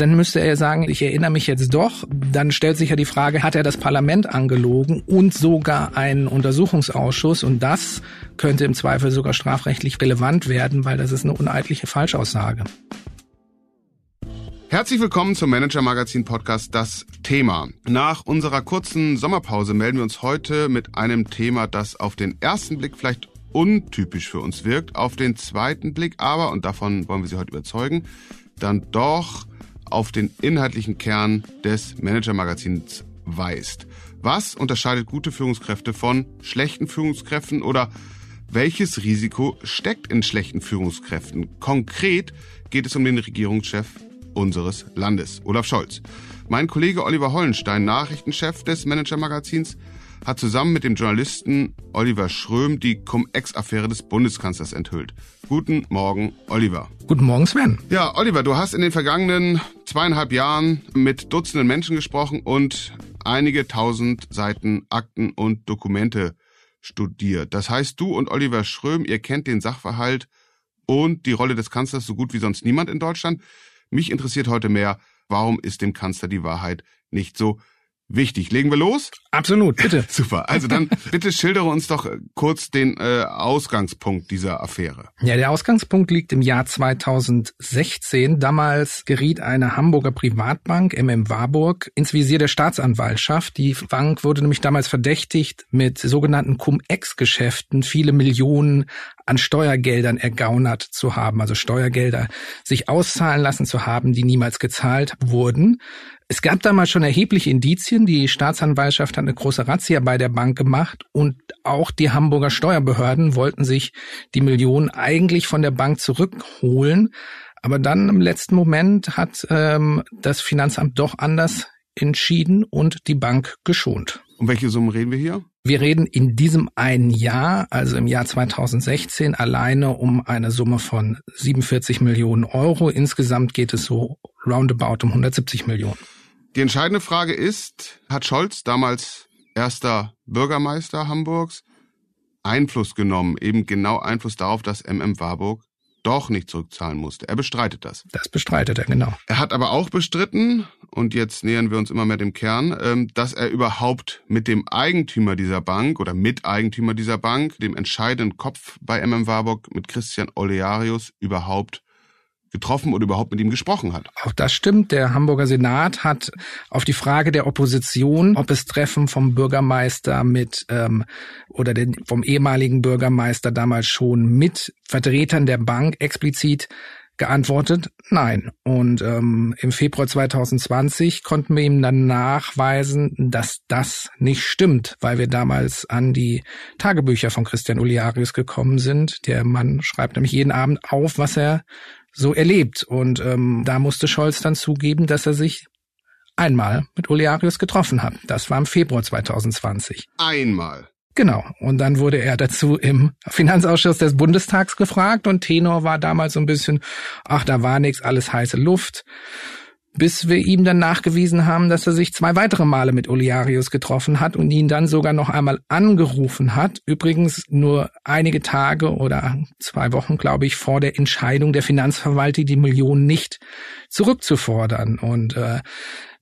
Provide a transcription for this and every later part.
dann müsste er sagen, ich erinnere mich jetzt doch. Dann stellt sich ja die Frage, hat er das Parlament angelogen und sogar einen Untersuchungsausschuss? Und das könnte im Zweifel sogar strafrechtlich relevant werden, weil das ist eine uneidliche Falschaussage. Herzlich willkommen zum Manager Magazin Podcast Das Thema. Nach unserer kurzen Sommerpause melden wir uns heute mit einem Thema, das auf den ersten Blick vielleicht untypisch für uns wirkt, auf den zweiten Blick aber, und davon wollen wir Sie heute überzeugen, dann doch auf den inhaltlichen Kern des Manager Magazins weist. Was unterscheidet gute Führungskräfte von schlechten Führungskräften oder welches Risiko steckt in schlechten Führungskräften? Konkret geht es um den Regierungschef unseres Landes, Olaf Scholz. Mein Kollege Oliver Hollenstein, Nachrichtenchef des Manager-Magazins, hat zusammen mit dem Journalisten Oliver Schröm die Cum-Ex-Affäre des Bundeskanzlers enthüllt. Guten Morgen, Oliver. Guten Morgen, Sven. Ja, Oliver, du hast in den vergangenen zweieinhalb Jahren mit Dutzenden Menschen gesprochen und einige tausend Seiten Akten und Dokumente studiert. Das heißt, du und Oliver Schröm, ihr kennt den Sachverhalt und die Rolle des Kanzlers so gut wie sonst niemand in Deutschland. Mich interessiert heute mehr, warum ist dem Kanzler die Wahrheit nicht so wichtig. Legen wir los? Absolut, bitte. Super. Also dann bitte schildere uns doch äh, kurz den äh, Ausgangspunkt dieser Affäre. Ja, der Ausgangspunkt liegt im Jahr 2016. Damals geriet eine Hamburger Privatbank, MM Warburg, ins Visier der Staatsanwaltschaft. Die Bank wurde nämlich damals verdächtigt, mit sogenannten Cum-Ex-Geschäften viele Millionen an Steuergeldern ergaunert zu haben, also Steuergelder sich auszahlen lassen zu haben, die niemals gezahlt wurden. Es gab damals schon erhebliche Indizien. Die Staatsanwaltschaft hat eine große Razzia bei der Bank gemacht und auch die Hamburger Steuerbehörden wollten sich die Millionen eigentlich von der Bank zurückholen. Aber dann im letzten Moment hat ähm, das Finanzamt doch anders entschieden und die Bank geschont. Um welche Summen reden wir hier? Wir reden in diesem einen Jahr, also im Jahr 2016, alleine um eine Summe von 47 Millionen Euro. Insgesamt geht es so roundabout um 170 Millionen. Die entscheidende Frage ist, hat Scholz damals erster Bürgermeister Hamburgs Einfluss genommen, eben genau Einfluss darauf, dass MM Warburg doch nicht zurückzahlen musste. Er bestreitet das. Das bestreitet er, genau. Er hat aber auch bestritten, und jetzt nähern wir uns immer mehr dem Kern, ähm, dass er überhaupt mit dem Eigentümer dieser Bank oder Miteigentümer dieser Bank, dem entscheidenden Kopf bei MM Warburg, mit Christian Olearius, überhaupt getroffen oder überhaupt mit ihm gesprochen hat. Auch das stimmt. Der Hamburger Senat hat auf die Frage der Opposition, ob es Treffen vom Bürgermeister mit ähm, oder den, vom ehemaligen Bürgermeister damals schon mit Vertretern der Bank explizit geantwortet, nein. Und ähm, im Februar 2020 konnten wir ihm dann nachweisen, dass das nicht stimmt, weil wir damals an die Tagebücher von Christian Uliarius gekommen sind. Der Mann schreibt nämlich jeden Abend auf, was er so erlebt. Und ähm, da musste Scholz dann zugeben, dass er sich einmal mit Olearius getroffen hat. Das war im Februar 2020. Einmal. Genau. Und dann wurde er dazu im Finanzausschuss des Bundestags gefragt und Tenor war damals so ein bisschen, ach, da war nichts, alles heiße Luft bis wir ihm dann nachgewiesen haben, dass er sich zwei weitere Male mit Oliarius getroffen hat und ihn dann sogar noch einmal angerufen hat. Übrigens nur einige Tage oder zwei Wochen, glaube ich, vor der Entscheidung der Finanzverwaltung, die Millionen nicht zurückzufordern. Und äh,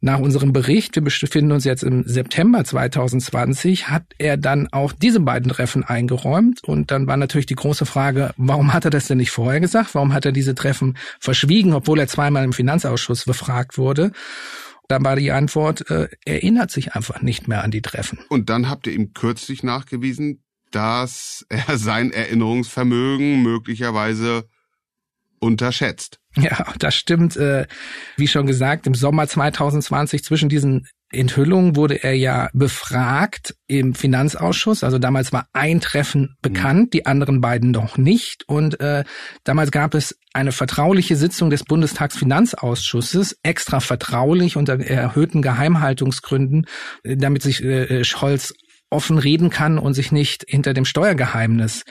nach unserem Bericht, wir befinden uns jetzt im September 2020, hat er dann auch diese beiden Treffen eingeräumt. Und dann war natürlich die große Frage, warum hat er das denn nicht vorher gesagt? Warum hat er diese Treffen verschwiegen, obwohl er zweimal im Finanzausschuss befragt wurde? Dann war die Antwort, äh, er erinnert sich einfach nicht mehr an die Treffen. Und dann habt ihr ihm kürzlich nachgewiesen, dass er sein Erinnerungsvermögen möglicherweise unterschätzt. Ja, das stimmt. Äh, wie schon gesagt, im Sommer 2020 zwischen diesen Enthüllungen wurde er ja befragt im Finanzausschuss. Also damals war ein Treffen bekannt, die anderen beiden noch nicht. Und äh, damals gab es eine vertrauliche Sitzung des Bundestagsfinanzausschusses, extra vertraulich unter erhöhten Geheimhaltungsgründen, damit sich äh, Scholz offen reden kann und sich nicht hinter dem Steuergeheimnis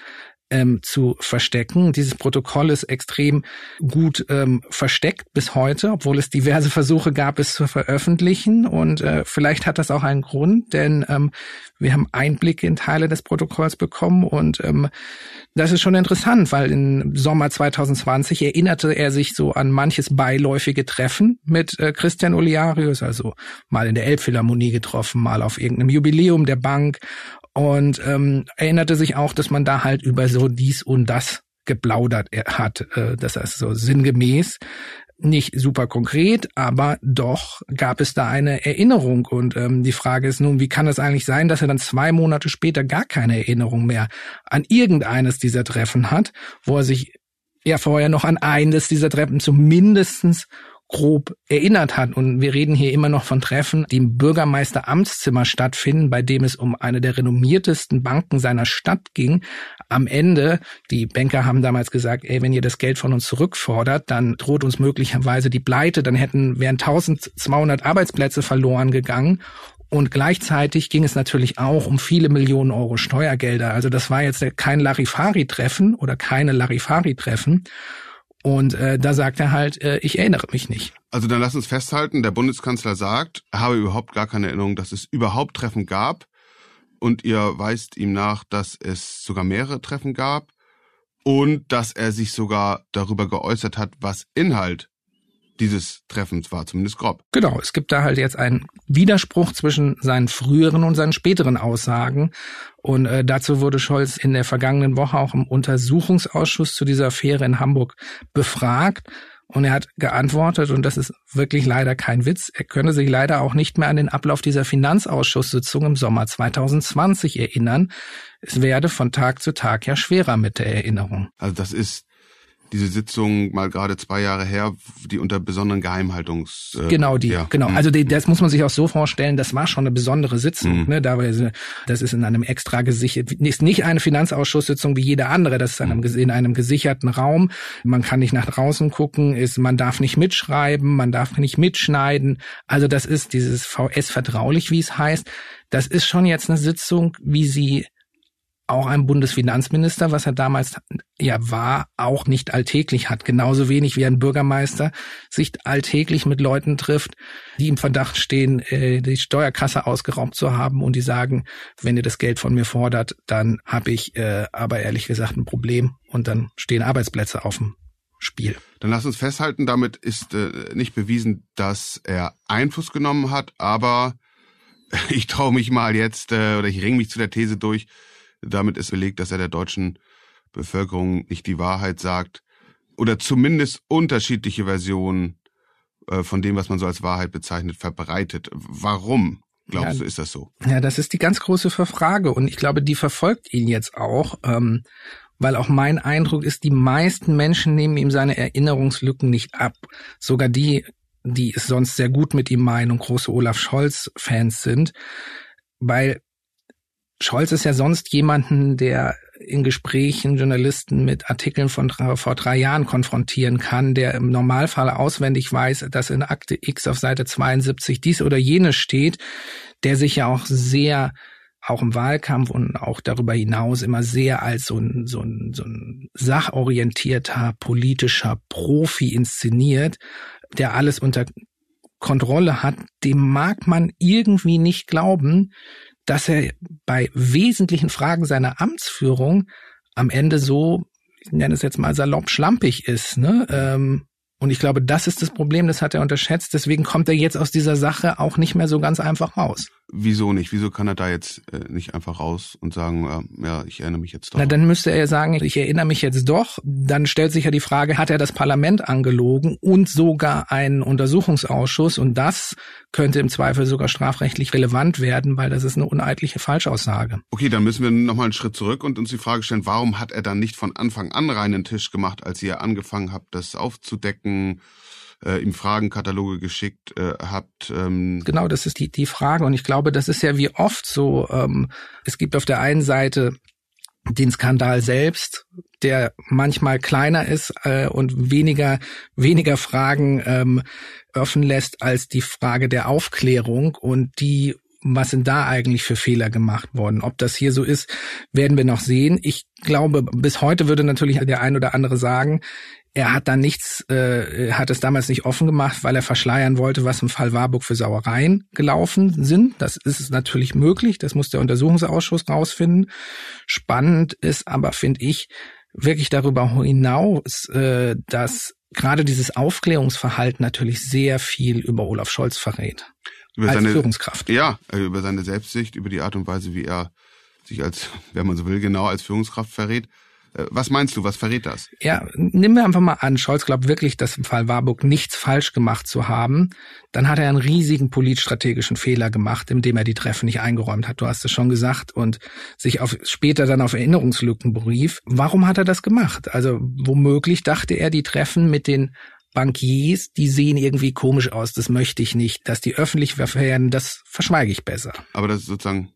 ähm, zu verstecken. Dieses Protokoll ist extrem gut ähm, versteckt bis heute, obwohl es diverse Versuche gab, es zu veröffentlichen. Und äh, vielleicht hat das auch einen Grund, denn ähm, wir haben Einblicke in Teile des Protokolls bekommen und ähm, das ist schon interessant, weil im Sommer 2020 erinnerte er sich so an manches beiläufige Treffen mit äh, Christian Oliarius, also mal in der Elbphilharmonie getroffen, mal auf irgendeinem Jubiläum der Bank und ähm, erinnerte sich auch, dass man da halt über so dies und das geplaudert hat. Äh, das heißt so sinngemäß, nicht super konkret, aber doch gab es da eine Erinnerung. Und ähm, die Frage ist nun, wie kann es eigentlich sein, dass er dann zwei Monate später gar keine Erinnerung mehr an irgendeines dieser Treffen hat, wo er sich ja vorher noch an eines dieser Treffen zumindestens grob erinnert hat. Und wir reden hier immer noch von Treffen, die im Bürgermeisteramtszimmer stattfinden, bei dem es um eine der renommiertesten Banken seiner Stadt ging. Am Ende, die Banker haben damals gesagt, ey, wenn ihr das Geld von uns zurückfordert, dann droht uns möglicherweise die Pleite, dann hätten, wären 1200 Arbeitsplätze verloren gegangen. Und gleichzeitig ging es natürlich auch um viele Millionen Euro Steuergelder. Also das war jetzt kein Larifari-Treffen oder keine Larifari-Treffen. Und äh, da sagt er halt, äh, ich erinnere mich nicht. Also dann lass uns festhalten, der Bundeskanzler sagt, er habe überhaupt gar keine Erinnerung, dass es überhaupt Treffen gab. Und ihr weist ihm nach, dass es sogar mehrere Treffen gab und dass er sich sogar darüber geäußert hat, was Inhalt dieses Treffens war, zumindest grob. Genau, es gibt da halt jetzt einen Widerspruch zwischen seinen früheren und seinen späteren Aussagen. Und äh, dazu wurde Scholz in der vergangenen Woche auch im Untersuchungsausschuss zu dieser Affäre in Hamburg befragt. Und er hat geantwortet, und das ist wirklich leider kein Witz, er könne sich leider auch nicht mehr an den Ablauf dieser Finanzausschusssitzung im Sommer 2020 erinnern. Es werde von Tag zu Tag ja schwerer mit der Erinnerung. Also das ist diese Sitzung mal gerade zwei Jahre her, die unter besonderen Geheimhaltungs äh, genau die ja. genau mhm. also die, das muss man sich auch so vorstellen, das war schon eine besondere Sitzung, mhm. ne, da das ist in einem extra gesichert ist nicht eine Finanzausschusssitzung wie jede andere, das ist in einem, mhm. in einem gesicherten Raum, man kann nicht nach draußen gucken, ist man darf nicht mitschreiben, man darf nicht mitschneiden, also das ist dieses VS vertraulich, wie es heißt, das ist schon jetzt eine Sitzung, wie sie auch ein Bundesfinanzminister, was er damals ja war, auch nicht alltäglich hat. Genauso wenig wie ein Bürgermeister sich alltäglich mit Leuten trifft, die im Verdacht stehen, äh, die Steuerkasse ausgeraubt zu haben und die sagen, wenn ihr das Geld von mir fordert, dann habe ich äh, aber ehrlich gesagt ein Problem und dann stehen Arbeitsplätze auf dem Spiel. Dann lass uns festhalten, damit ist äh, nicht bewiesen, dass er Einfluss genommen hat, aber ich traue mich mal jetzt äh, oder ich ringe mich zu der These durch, damit ist belegt, dass er der deutschen Bevölkerung nicht die Wahrheit sagt oder zumindest unterschiedliche Versionen äh, von dem, was man so als Wahrheit bezeichnet, verbreitet. Warum? Glaubst ja, du, ist das so? Ja, das ist die ganz große Frage und ich glaube, die verfolgt ihn jetzt auch, ähm, weil auch mein Eindruck ist, die meisten Menschen nehmen ihm seine Erinnerungslücken nicht ab. Sogar die, die es sonst sehr gut mit ihm meinen und große Olaf Scholz-Fans sind, weil Scholz ist ja sonst jemanden, der in Gesprächen Journalisten mit Artikeln von vor drei Jahren konfrontieren kann, der im Normalfall auswendig weiß, dass in Akte X auf Seite 72 dies oder jenes steht, der sich ja auch sehr auch im Wahlkampf und auch darüber hinaus immer sehr als so ein, so ein, so ein sachorientierter politischer Profi inszeniert, der alles unter Kontrolle hat, dem mag man irgendwie nicht glauben, dass er bei wesentlichen Fragen seiner Amtsführung am Ende so, ich nenne es jetzt mal salopp, schlampig ist. Ne? Ähm, und ich glaube, das ist das Problem, das hat er unterschätzt. Deswegen kommt er jetzt aus dieser Sache auch nicht mehr so ganz einfach raus. Wieso nicht? Wieso kann er da jetzt äh, nicht einfach raus und sagen, äh, ja, ich erinnere mich jetzt doch? Na, dann müsste er sagen, ich erinnere mich jetzt doch. Dann stellt sich ja die Frage, hat er das Parlament angelogen und sogar einen Untersuchungsausschuss? Und das könnte im Zweifel sogar strafrechtlich relevant werden, weil das ist eine uneidliche Falschaussage. Okay, dann müssen wir nochmal einen Schritt zurück und uns die Frage stellen, warum hat er dann nicht von Anfang an reinen Tisch gemacht, als ihr angefangen habt, das aufzudecken? Äh, ihm Fragenkataloge geschickt äh, habt. Ähm. Genau, das ist die, die Frage. Und ich glaube, das ist ja wie oft so. Ähm, es gibt auf der einen Seite den Skandal selbst, der manchmal kleiner ist äh, und weniger weniger Fragen ähm, offen lässt als die Frage der Aufklärung und die was sind da eigentlich für Fehler gemacht worden? Ob das hier so ist, werden wir noch sehen. Ich glaube, bis heute würde natürlich der ein oder andere sagen, er hat da nichts, äh, hat es damals nicht offen gemacht, weil er verschleiern wollte, was im Fall Warburg für Sauereien gelaufen sind. Das ist natürlich möglich. Das muss der Untersuchungsausschuss rausfinden. Spannend ist aber, finde ich, wirklich darüber hinaus, äh, dass gerade dieses Aufklärungsverhalten natürlich sehr viel über Olaf Scholz verrät. Über als seine, Führungskraft. Ja, äh, über seine Selbstsicht, über die Art und Weise, wie er sich als, wenn man so will, genau als Führungskraft verrät. Äh, was meinst du, was verrät das? Ja, nehmen wir einfach mal an, Scholz glaubt wirklich, dass im Fall Warburg nichts falsch gemacht zu haben. Dann hat er einen riesigen politstrategischen Fehler gemacht, indem er die Treffen nicht eingeräumt hat. Du hast es schon gesagt und sich auf, später dann auf Erinnerungslücken berief. Warum hat er das gemacht? Also womöglich dachte er, die Treffen mit den Bankiers, die sehen irgendwie komisch aus, das möchte ich nicht. Dass die öffentlich werden, das verschweige ich besser. Aber das ist sozusagen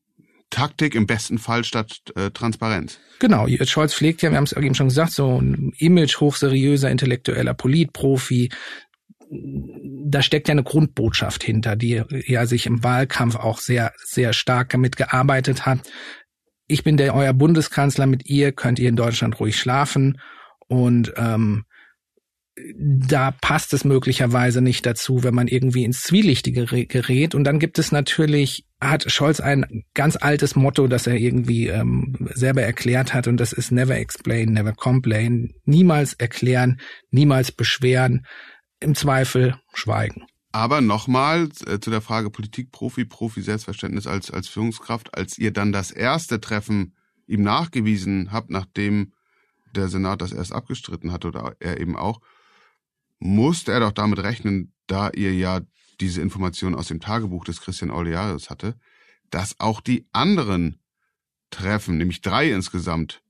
Taktik im besten Fall statt äh, Transparenz. Genau, Scholz pflegt ja, wir haben es eben schon gesagt, so ein Image hochseriöser, intellektueller Politprofi. Da steckt ja eine Grundbotschaft hinter, die ja sich im Wahlkampf auch sehr, sehr stark damit gearbeitet hat. Ich bin der euer Bundeskanzler, mit ihr könnt ihr in Deutschland ruhig schlafen. Und ähm, da passt es möglicherweise nicht dazu, wenn man irgendwie ins Zwielichtige gerät. Und dann gibt es natürlich, hat Scholz ein ganz altes Motto, das er irgendwie ähm, selber erklärt hat, und das ist never explain, never complain. Niemals erklären, niemals beschweren, im Zweifel schweigen. Aber nochmal äh, zu der Frage Politik, Profi, Profi-Selbstverständnis als, als Führungskraft, als ihr dann das erste Treffen ihm nachgewiesen habt, nachdem der Senat das erst abgestritten hat oder er eben auch, musste er doch damit rechnen, da ihr ja diese Information aus dem Tagebuch des Christian Olearius hatte, dass auch die anderen Treffen, nämlich drei insgesamt,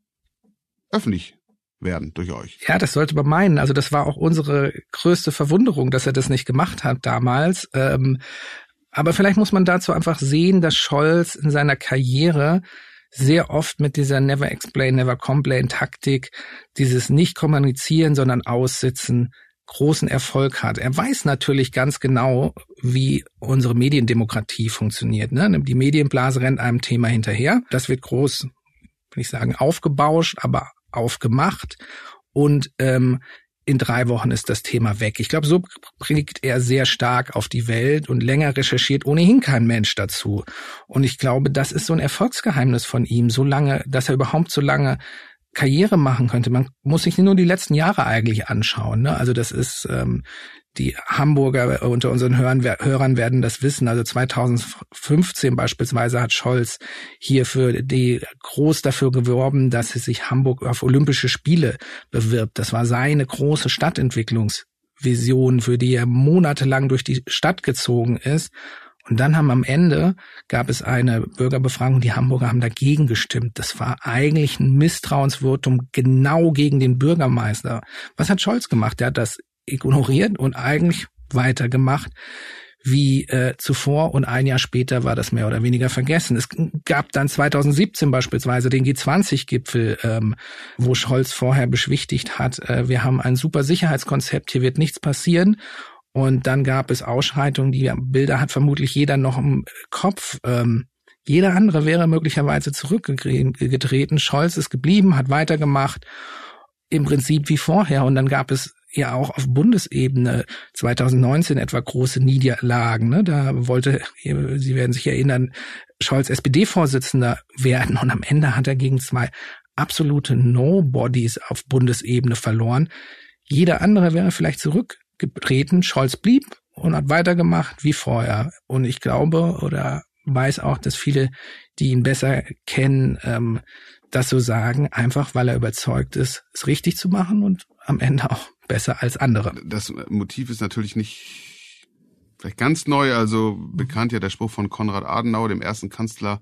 öffentlich werden durch euch. Ja, das sollte man meinen. Also das war auch unsere größte Verwunderung, dass er das nicht gemacht hat damals. Ähm, aber vielleicht muss man dazu einfach sehen, dass Scholz in seiner Karriere sehr oft mit dieser Never Explain, Never Complain Taktik, dieses nicht kommunizieren, sondern aussitzen, großen Erfolg hat. Er weiß natürlich ganz genau, wie unsere Mediendemokratie funktioniert. Ne? Die Medienblase rennt einem Thema hinterher. Das wird groß, will ich sagen, aufgebauscht, aber aufgemacht. Und ähm, in drei Wochen ist das Thema weg. Ich glaube, so bringt er sehr stark auf die Welt und länger recherchiert ohnehin kein Mensch dazu. Und ich glaube, das ist so ein Erfolgsgeheimnis von ihm, so lange, dass er überhaupt so lange Karriere machen könnte. Man muss sich nur die letzten Jahre eigentlich anschauen. Ne? Also das ist ähm, die Hamburger unter unseren Hörern, Hörern werden das wissen. Also 2015 beispielsweise hat Scholz hier für die groß dafür geworben, dass sich Hamburg auf Olympische Spiele bewirbt. Das war seine große Stadtentwicklungsvision, für die er monatelang durch die Stadt gezogen ist. Und dann haben am Ende gab es eine Bürgerbefragung, die Hamburger haben dagegen gestimmt. Das war eigentlich ein Misstrauensvotum genau gegen den Bürgermeister. Was hat Scholz gemacht? Der hat das ignoriert und eigentlich weitergemacht wie äh, zuvor und ein Jahr später war das mehr oder weniger vergessen. Es gab dann 2017 beispielsweise den G20-Gipfel, ähm, wo Scholz vorher beschwichtigt hat, äh, wir haben ein super Sicherheitskonzept, hier wird nichts passieren. Und dann gab es Ausschreitungen, die Bilder hat vermutlich jeder noch im Kopf. Ähm, jeder andere wäre möglicherweise zurückgetreten. Scholz ist geblieben, hat weitergemacht, im Prinzip wie vorher. Und dann gab es ja auch auf Bundesebene 2019 etwa große Niederlagen. Ne? Da wollte, Sie werden sich erinnern, Scholz SPD-Vorsitzender werden und am Ende hat er gegen zwei absolute Nobodies auf Bundesebene verloren. Jeder andere wäre vielleicht zurück getreten. Scholz blieb und hat weitergemacht wie vorher. Und ich glaube oder weiß auch, dass viele, die ihn besser kennen, ähm, das so sagen, einfach weil er überzeugt ist, es richtig zu machen und am Ende auch besser als andere. Das Motiv ist natürlich nicht vielleicht ganz neu, also bekannt ja der Spruch von Konrad Adenauer, dem ersten Kanzler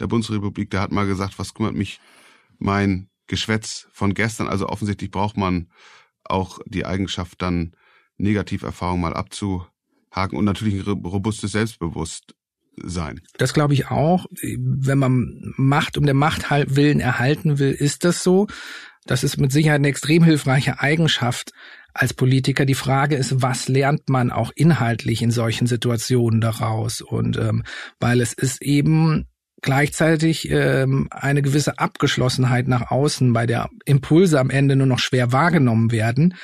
der Bundesrepublik, der hat mal gesagt, was kümmert mich mein Geschwätz von gestern? Also offensichtlich braucht man auch die Eigenschaft dann Negativerfahrung mal abzuhaken und natürlich ein robustes Selbstbewusstsein. Das glaube ich auch. Wenn man Macht um der Macht willen erhalten will, ist das so. Das ist mit Sicherheit eine extrem hilfreiche Eigenschaft. als Politiker. Die Frage ist, was lernt man auch inhaltlich in solchen Situationen daraus? Und ähm, weil es ist eben gleichzeitig ähm, eine gewisse Abgeschlossenheit nach außen, bei der Impulse am Ende nur noch schwer wahrgenommen werden.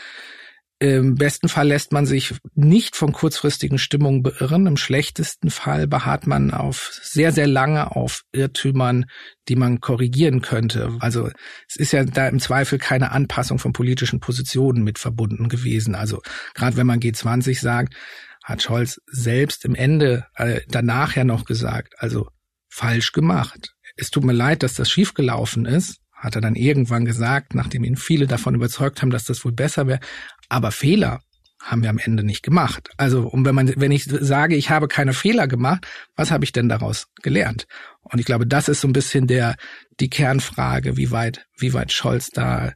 Im besten Fall lässt man sich nicht von kurzfristigen Stimmungen beirren. Im schlechtesten Fall beharrt man auf sehr, sehr lange auf Irrtümern, die man korrigieren könnte. Also es ist ja da im Zweifel keine Anpassung von politischen Positionen mit verbunden gewesen. Also gerade wenn man G20 sagt, hat Scholz selbst im Ende äh, danach ja noch gesagt, also falsch gemacht. Es tut mir leid, dass das schiefgelaufen ist, hat er dann irgendwann gesagt, nachdem ihn viele davon überzeugt haben, dass das wohl besser wäre. Aber Fehler haben wir am Ende nicht gemacht. Also, und wenn man, wenn ich sage, ich habe keine Fehler gemacht, was habe ich denn daraus gelernt? Und ich glaube, das ist so ein bisschen der, die Kernfrage, wie weit, wie weit Scholz da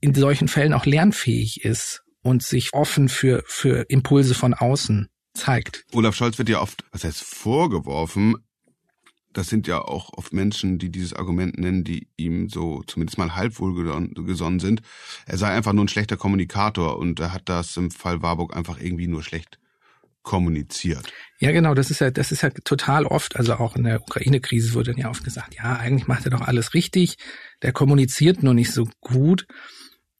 in solchen Fällen auch lernfähig ist und sich offen für, für Impulse von außen zeigt. Olaf Scholz wird ja oft, was heißt vorgeworfen, das sind ja auch oft Menschen, die dieses Argument nennen, die ihm so zumindest mal halb wohlgesonnen sind. Er sei einfach nur ein schlechter Kommunikator und er hat das im Fall Warburg einfach irgendwie nur schlecht kommuniziert. Ja, genau, das ist ja, das ist ja total oft, also auch in der Ukraine-Krise wurde ja oft gesagt, ja, eigentlich macht er doch alles richtig, der kommuniziert nur nicht so gut.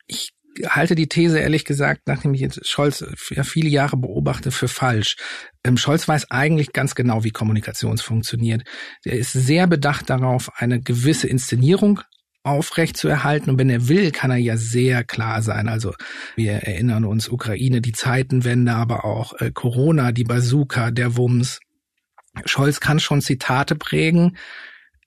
Ich halte die These ehrlich gesagt, nachdem ich jetzt Scholz ja viele Jahre beobachte, für falsch. Ähm, Scholz weiß eigentlich ganz genau, wie Kommunikation funktioniert. Er ist sehr bedacht darauf, eine gewisse Inszenierung aufrecht zu erhalten. Und wenn er will, kann er ja sehr klar sein. Also wir erinnern uns Ukraine, die Zeitenwende, aber auch äh, Corona, die Bazooka, der Wumms. Scholz kann schon Zitate prägen,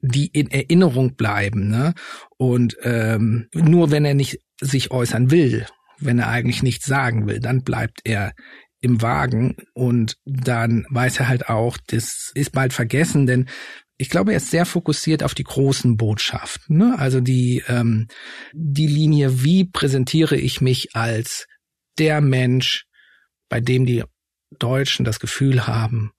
die in Erinnerung bleiben. Ne? Und ähm, nur wenn er nicht sich äußern will, wenn er eigentlich nichts sagen will, dann bleibt er im Wagen und dann weiß er halt auch, das ist bald vergessen, denn ich glaube, er ist sehr fokussiert auf die großen Botschaften. Ne? Also die, ähm, die Linie, wie präsentiere ich mich als der Mensch, bei dem die Deutschen das Gefühl haben,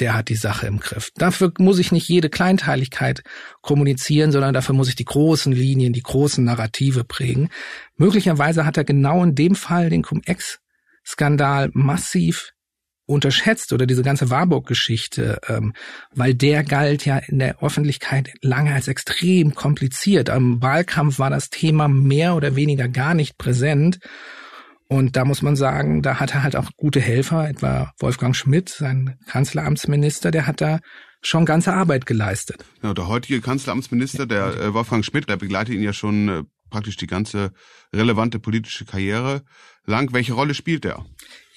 der hat die Sache im Griff. Dafür muss ich nicht jede Kleinteiligkeit kommunizieren, sondern dafür muss ich die großen Linien, die großen Narrative prägen. Möglicherweise hat er genau in dem Fall den Cum-Ex-Skandal massiv unterschätzt oder diese ganze Warburg-Geschichte, ähm, weil der galt ja in der Öffentlichkeit lange als extrem kompliziert. Am Wahlkampf war das Thema mehr oder weniger gar nicht präsent. Und da muss man sagen, da hat er halt auch gute Helfer, etwa Wolfgang Schmidt, sein Kanzleramtsminister, der hat da schon ganze Arbeit geleistet. Ja, der heutige Kanzleramtsminister, der äh, Wolfgang Schmidt, der begleitet ihn ja schon äh, praktisch die ganze relevante politische Karriere lang. Welche Rolle spielt er?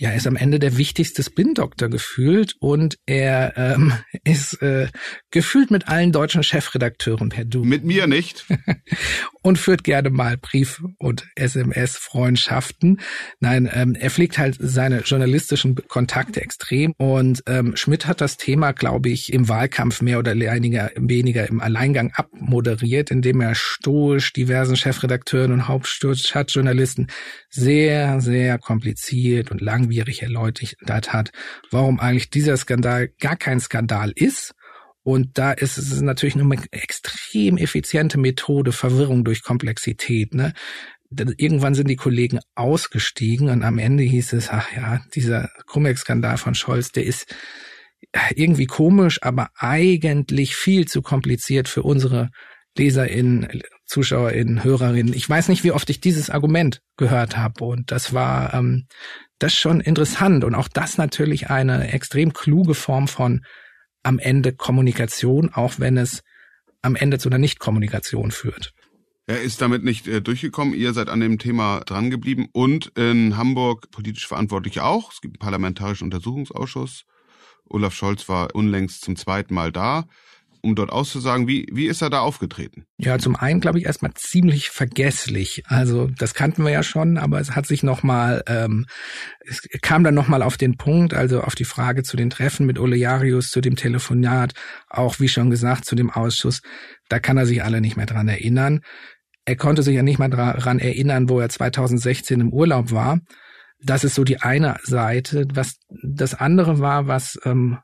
Ja, er ist am Ende der wichtigste Spin-Doktor gefühlt und er ähm, ist äh, gefühlt mit allen deutschen Chefredakteuren per Du. Mit mir nicht. und führt gerne mal Brief- und SMS-Freundschaften. Nein, ähm, er pflegt halt seine journalistischen Kontakte extrem und ähm, Schmidt hat das Thema, glaube ich, im Wahlkampf mehr oder weniger, weniger im Alleingang abmoderiert, indem er stoisch diversen Chefredakteuren und Hauptstadtjournalisten sehr, sehr kompliziert und lang langwierig erläutert hat, warum eigentlich dieser Skandal gar kein Skandal ist. Und da ist es natürlich eine extrem effiziente Methode, Verwirrung durch Komplexität. Ne? Irgendwann sind die Kollegen ausgestiegen und am Ende hieß es, ach ja, dieser Cum-Ex-Skandal von Scholz, der ist irgendwie komisch, aber eigentlich viel zu kompliziert für unsere LeserInnen, ZuschauerInnen, HörerInnen. Ich weiß nicht, wie oft ich dieses Argument gehört habe. Und das war ähm, das schon interessant. Und auch das natürlich eine extrem kluge Form von am Ende Kommunikation, auch wenn es am Ende zu einer Nichtkommunikation führt. Er ist damit nicht äh, durchgekommen. Ihr seid an dem Thema drangeblieben und in Hamburg politisch verantwortlich auch. Es gibt einen parlamentarischen Untersuchungsausschuss. Olaf Scholz war unlängst zum zweiten Mal da um dort auszusagen. Wie, wie ist er da aufgetreten? Ja, zum einen glaube ich erstmal ziemlich vergesslich. Also das kannten wir ja schon, aber es hat sich nochmal, ähm, es kam dann nochmal auf den Punkt, also auf die Frage zu den Treffen mit Olearius, zu dem Telefonat, auch wie schon gesagt, zu dem Ausschuss. Da kann er sich alle nicht mehr dran erinnern. Er konnte sich ja nicht mal dran erinnern, wo er 2016 im Urlaub war. Das ist so die eine Seite. Was das andere war, was ähm,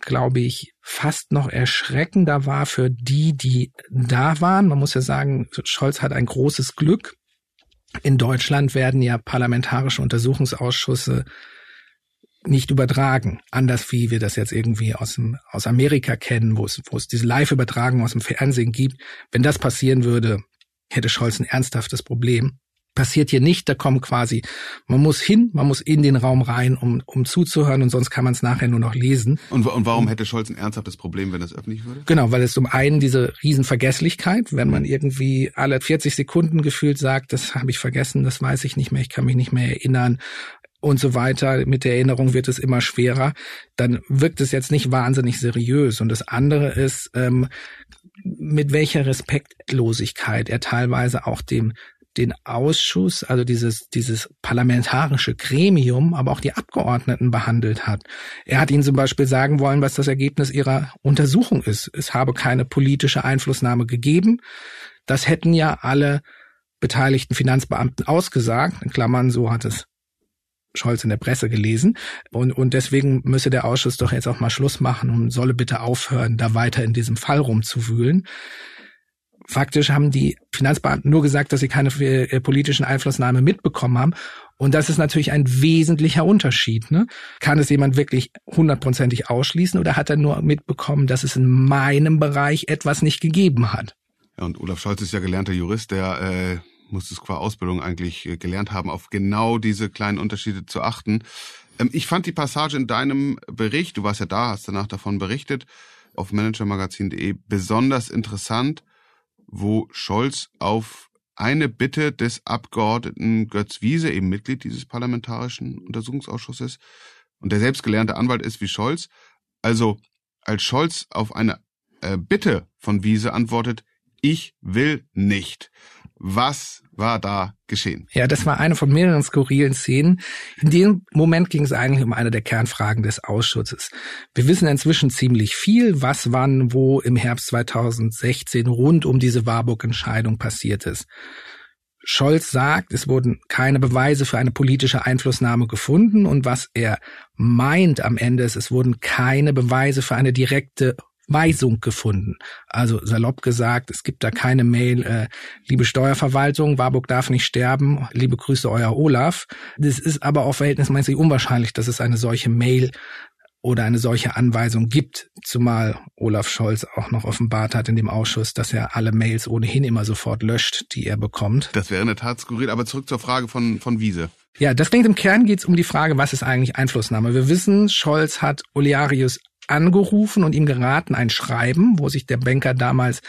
glaube ich, fast noch erschreckender war für die, die da waren. Man muss ja sagen, Scholz hat ein großes Glück. In Deutschland werden ja parlamentarische Untersuchungsausschüsse nicht übertragen, anders wie wir das jetzt irgendwie aus, dem, aus Amerika kennen, wo es, wo es diese Live-Übertragung aus dem Fernsehen gibt. Wenn das passieren würde, hätte Scholz ein ernsthaftes Problem. Passiert hier nicht, da kommen quasi, man muss hin, man muss in den Raum rein, um, um zuzuhören und sonst kann man es nachher nur noch lesen. Und, und warum hätte Scholz ein ernsthaftes Problem, wenn das öffentlich würde? Genau, weil es zum einen diese Riesenvergesslichkeit, wenn man irgendwie alle 40 Sekunden gefühlt sagt, das habe ich vergessen, das weiß ich nicht mehr, ich kann mich nicht mehr erinnern, und so weiter. Mit der Erinnerung wird es immer schwerer. Dann wirkt es jetzt nicht wahnsinnig seriös. Und das andere ist, ähm, mit welcher Respektlosigkeit er teilweise auch dem den Ausschuss, also dieses, dieses parlamentarische Gremium, aber auch die Abgeordneten behandelt hat. Er hat ihnen zum Beispiel sagen wollen, was das Ergebnis ihrer Untersuchung ist. Es habe keine politische Einflussnahme gegeben. Das hätten ja alle beteiligten Finanzbeamten ausgesagt. In Klammern, so hat es Scholz in der Presse gelesen. Und, und deswegen müsse der Ausschuss doch jetzt auch mal Schluss machen und solle bitte aufhören, da weiter in diesem Fall rumzuwühlen. Faktisch haben die Finanzbeamten nur gesagt, dass sie keine äh, politischen Einflussnahme mitbekommen haben. Und das ist natürlich ein wesentlicher Unterschied. Ne? Kann es jemand wirklich hundertprozentig ausschließen oder hat er nur mitbekommen, dass es in meinem Bereich etwas nicht gegeben hat? Ja, und Olaf Scholz ist ja gelernter Jurist, der äh, muss es qua Ausbildung eigentlich äh, gelernt haben, auf genau diese kleinen Unterschiede zu achten. Ähm, ich fand die Passage in deinem Bericht, du warst ja da, hast danach davon berichtet, auf managermagazin.de besonders interessant, wo Scholz auf eine Bitte des Abgeordneten Götz Wiese, eben Mitglied dieses parlamentarischen Untersuchungsausschusses und der selbst gelernte Anwalt ist wie Scholz, also als Scholz auf eine äh, Bitte von Wiese antwortet, ich will nicht. Was war da geschehen? Ja, das war eine von mehreren skurrilen Szenen. In dem Moment ging es eigentlich um eine der Kernfragen des Ausschusses. Wir wissen inzwischen ziemlich viel, was wann wo im Herbst 2016 rund um diese Warburg-Entscheidung passiert ist. Scholz sagt, es wurden keine Beweise für eine politische Einflussnahme gefunden und was er meint am Ende ist, es wurden keine Beweise für eine direkte Weisung gefunden. Also salopp gesagt, es gibt da keine Mail, äh, liebe Steuerverwaltung, Warburg darf nicht sterben, liebe Grüße, euer Olaf. Das ist aber auch verhältnismäßig unwahrscheinlich, dass es eine solche Mail oder eine solche Anweisung gibt, zumal Olaf Scholz auch noch offenbart hat in dem Ausschuss, dass er alle Mails ohnehin immer sofort löscht, die er bekommt. Das wäre in der Tat skurril, aber zurück zur Frage von, von Wiese. Ja, das klingt im Kern geht es um die Frage, was ist eigentlich Einflussnahme? Wir wissen, Scholz hat Olearius angerufen und ihm geraten, ein Schreiben, wo sich der Banker damals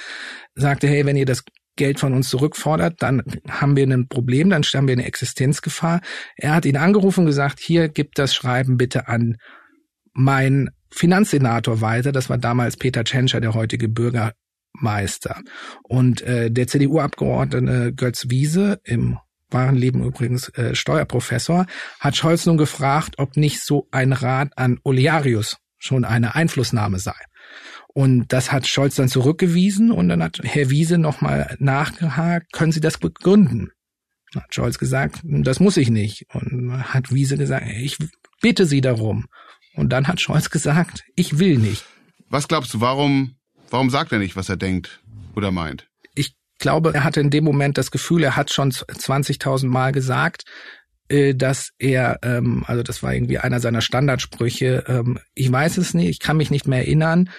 sagte, hey, wenn ihr das Geld von uns zurückfordert, dann haben wir ein Problem, dann stellen wir eine Existenzgefahr. Er hat ihn angerufen und gesagt, hier gibt das Schreiben bitte an mein Finanzsenator weiter. Das war damals Peter Tschentscher, der heutige Bürgermeister. Und äh, der CDU-Abgeordnete Götz Wiese im wahren Leben übrigens äh, Steuerprofessor, hat Scholz nun gefragt, ob nicht so ein Rat an Olearius schon eine Einflussnahme sei. Und das hat Scholz dann zurückgewiesen und dann hat Herr Wiese nochmal nachgehakt, können Sie das begründen? Hat Scholz gesagt, das muss ich nicht. Und hat Wiese gesagt, ich bitte Sie darum. Und dann hat Scholz gesagt, ich will nicht. Was glaubst du, warum, warum sagt er nicht, was er denkt oder meint? Ich glaube, er hatte in dem Moment das Gefühl, er hat schon 20.000 Mal gesagt, dass er, ähm, also das war irgendwie einer seiner Standardsprüche, ähm, ich weiß es nicht, ich kann mich nicht mehr erinnern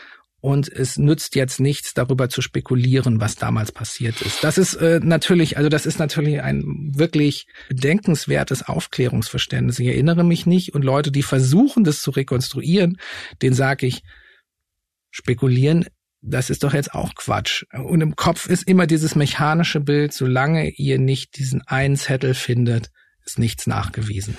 und es nützt jetzt nichts, darüber zu spekulieren, was damals passiert ist. Das ist äh, natürlich, also das ist natürlich ein wirklich bedenkenswertes Aufklärungsverständnis. Ich erinnere mich nicht und Leute, die versuchen, das zu rekonstruieren, denen sage ich, spekulieren das ist doch jetzt auch Quatsch. Und im Kopf ist immer dieses mechanische Bild, solange ihr nicht diesen einen Zettel findet, ist nichts nachgewiesen.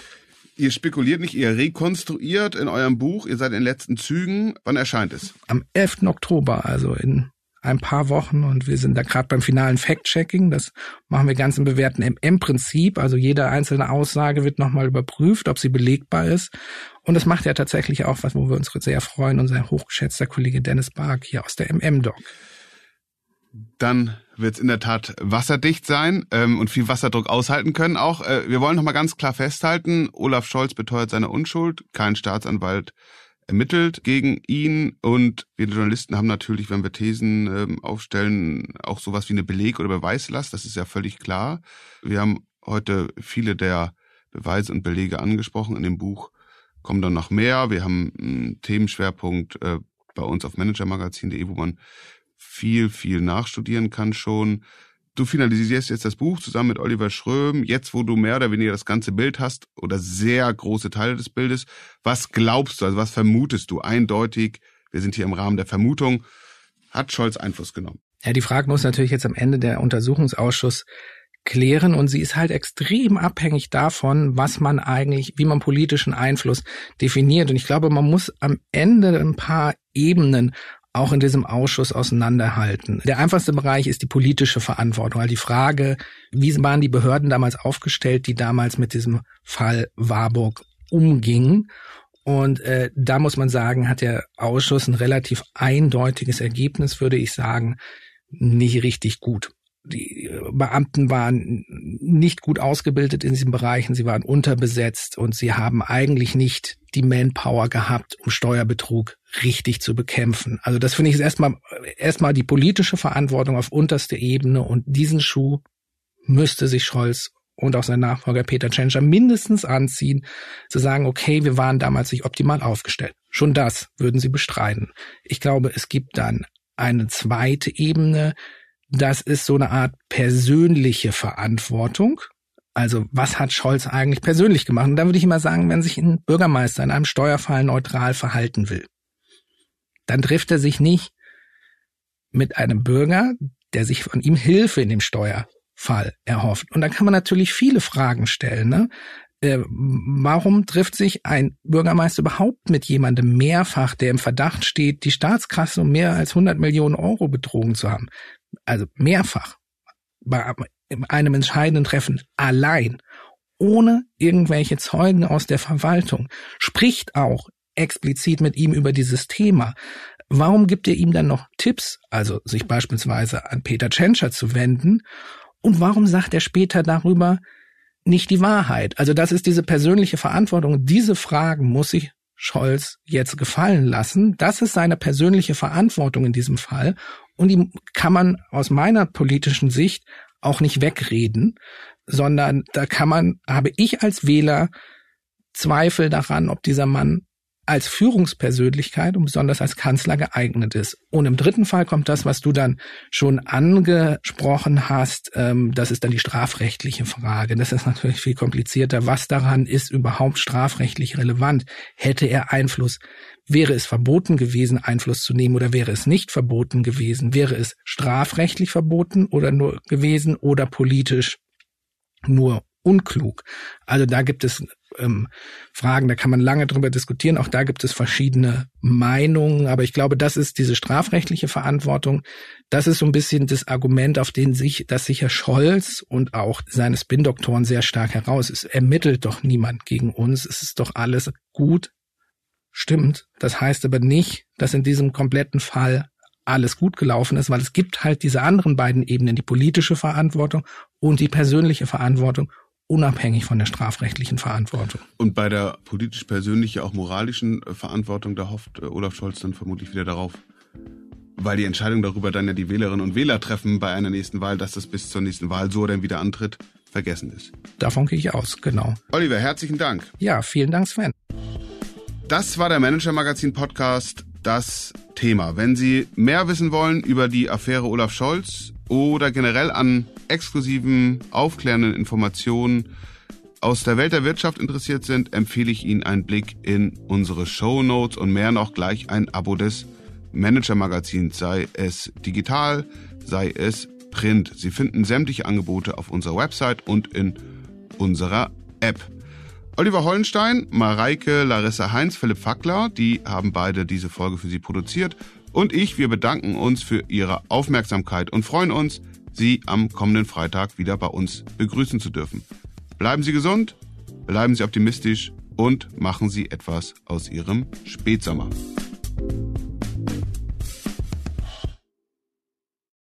Ihr spekuliert nicht, ihr rekonstruiert in eurem Buch, ihr seid in den letzten Zügen. Wann erscheint es? Am 11. Oktober, also in ein paar Wochen und wir sind da gerade beim finalen Fact-Checking. Das machen wir ganz im bewährten MM-Prinzip. Also jede einzelne Aussage wird nochmal überprüft, ob sie belegbar ist. Und das macht ja tatsächlich auch was, wo wir uns sehr freuen, unser hochgeschätzter Kollege Dennis Bark hier aus der MM-Doc. Dann wird es in der Tat wasserdicht sein ähm, und viel Wasserdruck aushalten können auch. Äh, wir wollen noch mal ganz klar festhalten, Olaf Scholz beteuert seine Unschuld, kein Staatsanwalt ermittelt gegen ihn und wir Journalisten haben natürlich, wenn wir Thesen ähm, aufstellen, auch sowas wie eine Beleg- oder Beweislast, das ist ja völlig klar. Wir haben heute viele der Beweise und Belege angesprochen. In dem Buch kommen dann noch mehr. Wir haben einen Themenschwerpunkt äh, bei uns auf managermagazin.de, wo man viel, viel nachstudieren kann schon. Du finalisierst jetzt das Buch zusammen mit Oliver Schröm, jetzt wo du mehr oder weniger das ganze Bild hast oder sehr große Teile des Bildes. Was glaubst du, also was vermutest du eindeutig? Wir sind hier im Rahmen der Vermutung. Hat Scholz Einfluss genommen? Ja, die Frage muss natürlich jetzt am Ende der Untersuchungsausschuss klären und sie ist halt extrem abhängig davon, was man eigentlich, wie man politischen Einfluss definiert. Und ich glaube, man muss am Ende ein paar Ebenen auch in diesem Ausschuss auseinanderhalten. Der einfachste Bereich ist die politische Verantwortung, also die Frage, wie waren die Behörden damals aufgestellt, die damals mit diesem Fall Warburg umgingen. Und äh, da muss man sagen, hat der Ausschuss ein relativ eindeutiges Ergebnis, würde ich sagen, nicht richtig gut die Beamten waren nicht gut ausgebildet in diesen Bereichen, sie waren unterbesetzt und sie haben eigentlich nicht die Manpower gehabt, um Steuerbetrug richtig zu bekämpfen. Also das finde ich ist erstmal erstmal die politische Verantwortung auf unterste Ebene und diesen Schuh müsste sich Scholz und auch sein Nachfolger Peter Tschentscher mindestens anziehen, zu sagen, okay, wir waren damals nicht optimal aufgestellt. Schon das würden sie bestreiten. Ich glaube, es gibt dann eine zweite Ebene, das ist so eine Art persönliche Verantwortung. Also was hat Scholz eigentlich persönlich gemacht? Und da würde ich immer sagen, wenn sich ein Bürgermeister in einem Steuerfall neutral verhalten will, dann trifft er sich nicht mit einem Bürger, der sich von ihm Hilfe in dem Steuerfall erhofft. Und da kann man natürlich viele Fragen stellen. Ne? Äh, warum trifft sich ein Bürgermeister überhaupt mit jemandem mehrfach, der im Verdacht steht, die Staatskasse um mehr als 100 Millionen Euro betrogen zu haben? also mehrfach einem entscheidenden Treffen allein, ohne irgendwelche Zeugen aus der Verwaltung, spricht auch explizit mit ihm über dieses Thema. Warum gibt er ihm dann noch Tipps, also sich beispielsweise an Peter Tschentscher zu wenden? Und warum sagt er später darüber nicht die Wahrheit? Also das ist diese persönliche Verantwortung. Diese Fragen muss sich Scholz jetzt gefallen lassen. Das ist seine persönliche Verantwortung in diesem Fall. Und die kann man aus meiner politischen Sicht auch nicht wegreden, sondern da kann man, habe ich als Wähler Zweifel daran, ob dieser Mann als Führungspersönlichkeit und besonders als Kanzler geeignet ist. Und im dritten Fall kommt das, was du dann schon angesprochen hast, ähm, das ist dann die strafrechtliche Frage. Das ist natürlich viel komplizierter. Was daran ist überhaupt strafrechtlich relevant? Hätte er Einfluss? Wäre es verboten gewesen, Einfluss zu nehmen oder wäre es nicht verboten gewesen? Wäre es strafrechtlich verboten oder nur gewesen oder politisch nur unklug? Also da gibt es ähm, Fragen, da kann man lange drüber diskutieren. Auch da gibt es verschiedene Meinungen. Aber ich glaube, das ist diese strafrechtliche Verantwortung. Das ist so ein bisschen das Argument, auf den sich, dass sich Herr Scholz und auch seine Spin-Doktoren sehr stark heraus. Es ermittelt doch niemand gegen uns. Es ist doch alles gut. Stimmt. Das heißt aber nicht, dass in diesem kompletten Fall alles gut gelaufen ist, weil es gibt halt diese anderen beiden Ebenen, die politische Verantwortung und die persönliche Verantwortung unabhängig von der strafrechtlichen Verantwortung. Und bei der politisch-persönlichen, auch moralischen äh, Verantwortung, da hofft äh, Olaf Scholz dann vermutlich wieder darauf, weil die Entscheidung darüber dann ja die Wählerinnen und Wähler treffen bei einer nächsten Wahl, dass das bis zur nächsten Wahl so dann wieder antritt, vergessen ist. Davon gehe ich aus, genau. Oliver, herzlichen Dank. Ja, vielen Dank, Sven. Das war der Manager Magazin Podcast, das Thema. Wenn Sie mehr wissen wollen über die Affäre Olaf Scholz oder generell an exklusiven, aufklärenden Informationen aus der Welt der Wirtschaft interessiert sind, empfehle ich Ihnen einen Blick in unsere Show Notes und mehr noch gleich ein Abo des Manager Magazins, sei es digital, sei es print. Sie finden sämtliche Angebote auf unserer Website und in unserer App. Oliver Hollenstein, Mareike, Larissa Heinz, Philipp Fackler, die haben beide diese Folge für Sie produziert. Und ich, wir bedanken uns für Ihre Aufmerksamkeit und freuen uns, Sie am kommenden Freitag wieder bei uns begrüßen zu dürfen. Bleiben Sie gesund, bleiben Sie optimistisch und machen Sie etwas aus Ihrem Spätsommer.